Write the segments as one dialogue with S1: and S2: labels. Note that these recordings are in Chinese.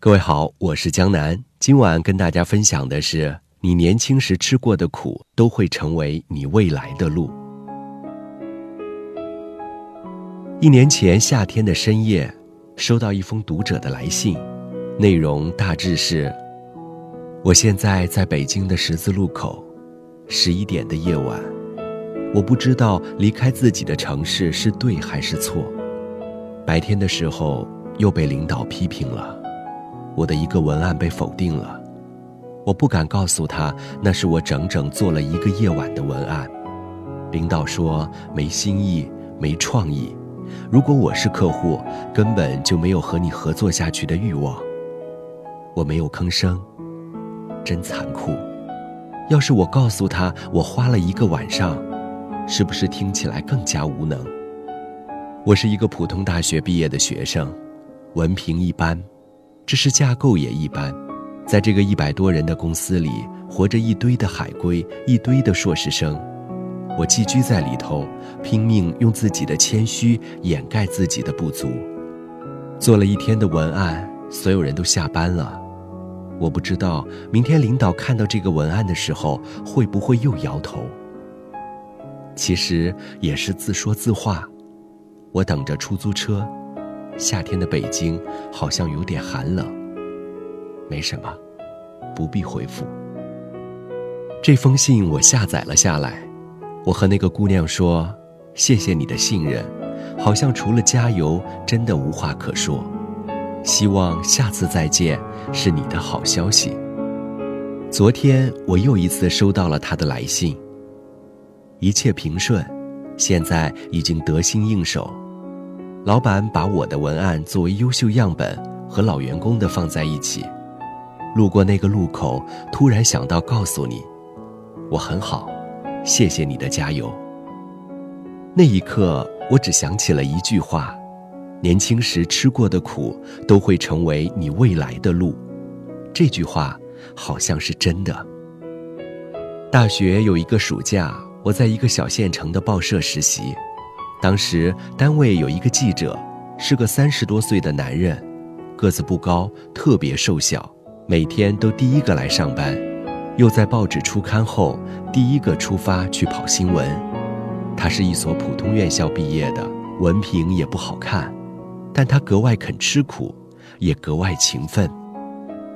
S1: 各位好，我是江南。今晚跟大家分享的是，你年轻时吃过的苦，都会成为你未来的路。一年前夏天的深夜，收到一封读者的来信，内容大致是：我现在在北京的十字路口，十一点的夜晚，我不知道离开自己的城市是对还是错。白天的时候又被领导批评了。我的一个文案被否定了，我不敢告诉他那是我整整做了一个夜晚的文案。领导说没新意、没创意。如果我是客户，根本就没有和你合作下去的欲望。我没有吭声，真残酷。要是我告诉他我花了一个晚上，是不是听起来更加无能？我是一个普通大学毕业的学生，文凭一般。知识架构也一般，在这个一百多人的公司里，活着一堆的海归，一堆的硕士生，我寄居在里头，拼命用自己的谦虚掩盖自己的不足。做了一天的文案，所有人都下班了，我不知道明天领导看到这个文案的时候会不会又摇头。其实也是自说自话，我等着出租车。夏天的北京好像有点寒冷。没什么，不必回复。这封信我下载了下来，我和那个姑娘说：“谢谢你的信任，好像除了加油，真的无话可说。希望下次再见是你的好消息。”昨天我又一次收到了她的来信。一切平顺，现在已经得心应手。老板把我的文案作为优秀样本和老员工的放在一起，路过那个路口，突然想到告诉你，我很好，谢谢你的加油。那一刻，我只想起了一句话：年轻时吃过的苦，都会成为你未来的路。这句话好像是真的。大学有一个暑假，我在一个小县城的报社实习。当时单位有一个记者，是个三十多岁的男人，个子不高，特别瘦小，每天都第一个来上班，又在报纸出刊后第一个出发去跑新闻。他是一所普通院校毕业的，文凭也不好看，但他格外肯吃苦，也格外勤奋。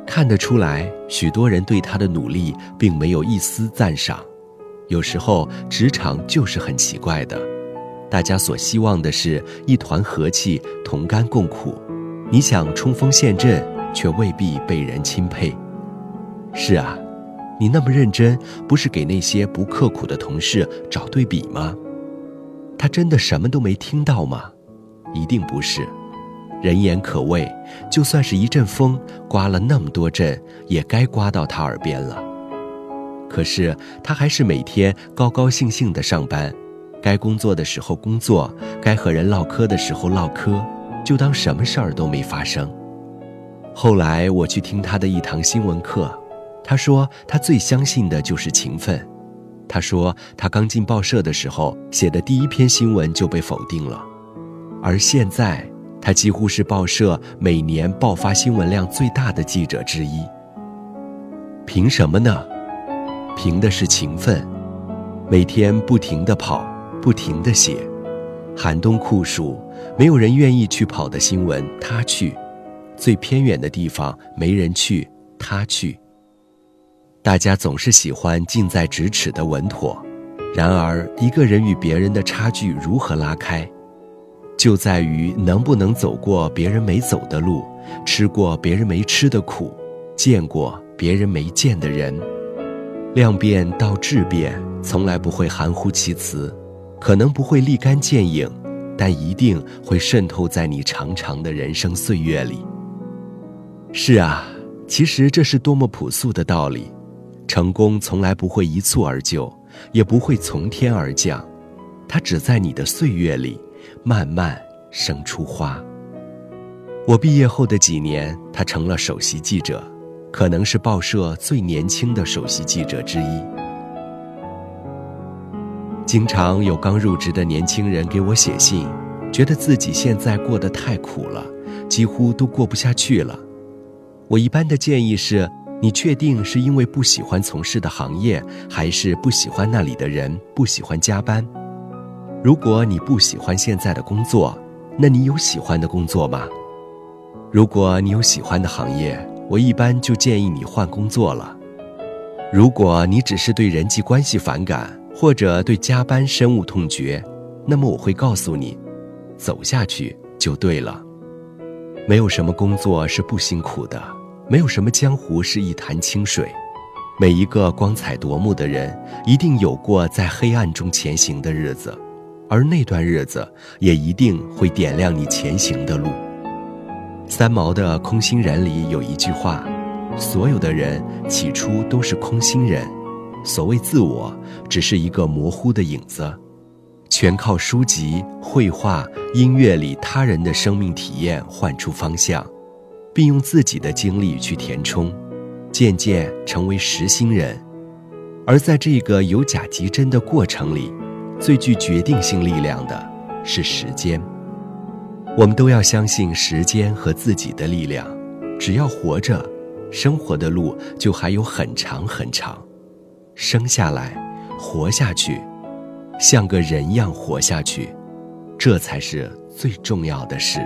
S1: 看得出来，许多人对他的努力并没有一丝赞赏。有时候职场就是很奇怪的。大家所希望的是一团和气，同甘共苦。你想冲锋陷阵，却未必被人钦佩。是啊，你那么认真，不是给那些不刻苦的同事找对比吗？他真的什么都没听到吗？一定不是。人言可畏，就算是一阵风刮了那么多阵，也该刮到他耳边了。可是他还是每天高高兴兴地上班。该工作的时候工作，该和人唠嗑的时候唠嗑，就当什么事儿都没发生。后来我去听他的一堂新闻课，他说他最相信的就是勤奋。他说他刚进报社的时候写的第一篇新闻就被否定了，而现在他几乎是报社每年爆发新闻量最大的记者之一。凭什么呢？凭的是勤奋，每天不停地跑。不停地写，寒冬酷暑，没有人愿意去跑的新闻，他去；最偏远的地方没人去，他去。大家总是喜欢近在咫尺的稳妥，然而一个人与别人的差距如何拉开，就在于能不能走过别人没走的路，吃过别人没吃的苦，见过别人没见的人。量变到质变，从来不会含糊其辞。可能不会立竿见影，但一定会渗透在你长长的人生岁月里。是啊，其实这是多么朴素的道理。成功从来不会一蹴而就，也不会从天而降，它只在你的岁月里慢慢生出花。我毕业后的几年，他成了首席记者，可能是报社最年轻的首席记者之一。经常有刚入职的年轻人给我写信，觉得自己现在过得太苦了，几乎都过不下去了。我一般的建议是：你确定是因为不喜欢从事的行业，还是不喜欢那里的人，不喜欢加班？如果你不喜欢现在的工作，那你有喜欢的工作吗？如果你有喜欢的行业，我一般就建议你换工作了。如果你只是对人际关系反感，或者对加班深恶痛绝，那么我会告诉你，走下去就对了。没有什么工作是不辛苦的，没有什么江湖是一潭清水。每一个光彩夺目的人，一定有过在黑暗中前行的日子，而那段日子也一定会点亮你前行的路。三毛的《空心人》里有一句话：“所有的人起初都是空心人，所谓自我，只是一个模糊的影子。”全靠书籍、绘画、音乐里他人的生命体验换出方向，并用自己的经历去填充，渐渐成为实心人。而在这个由假及真的过程里，最具决定性力量的是时间。我们都要相信时间和自己的力量。只要活着，生活的路就还有很长很长。生下来，活下去。像个人样活下去，这才是最重要的事。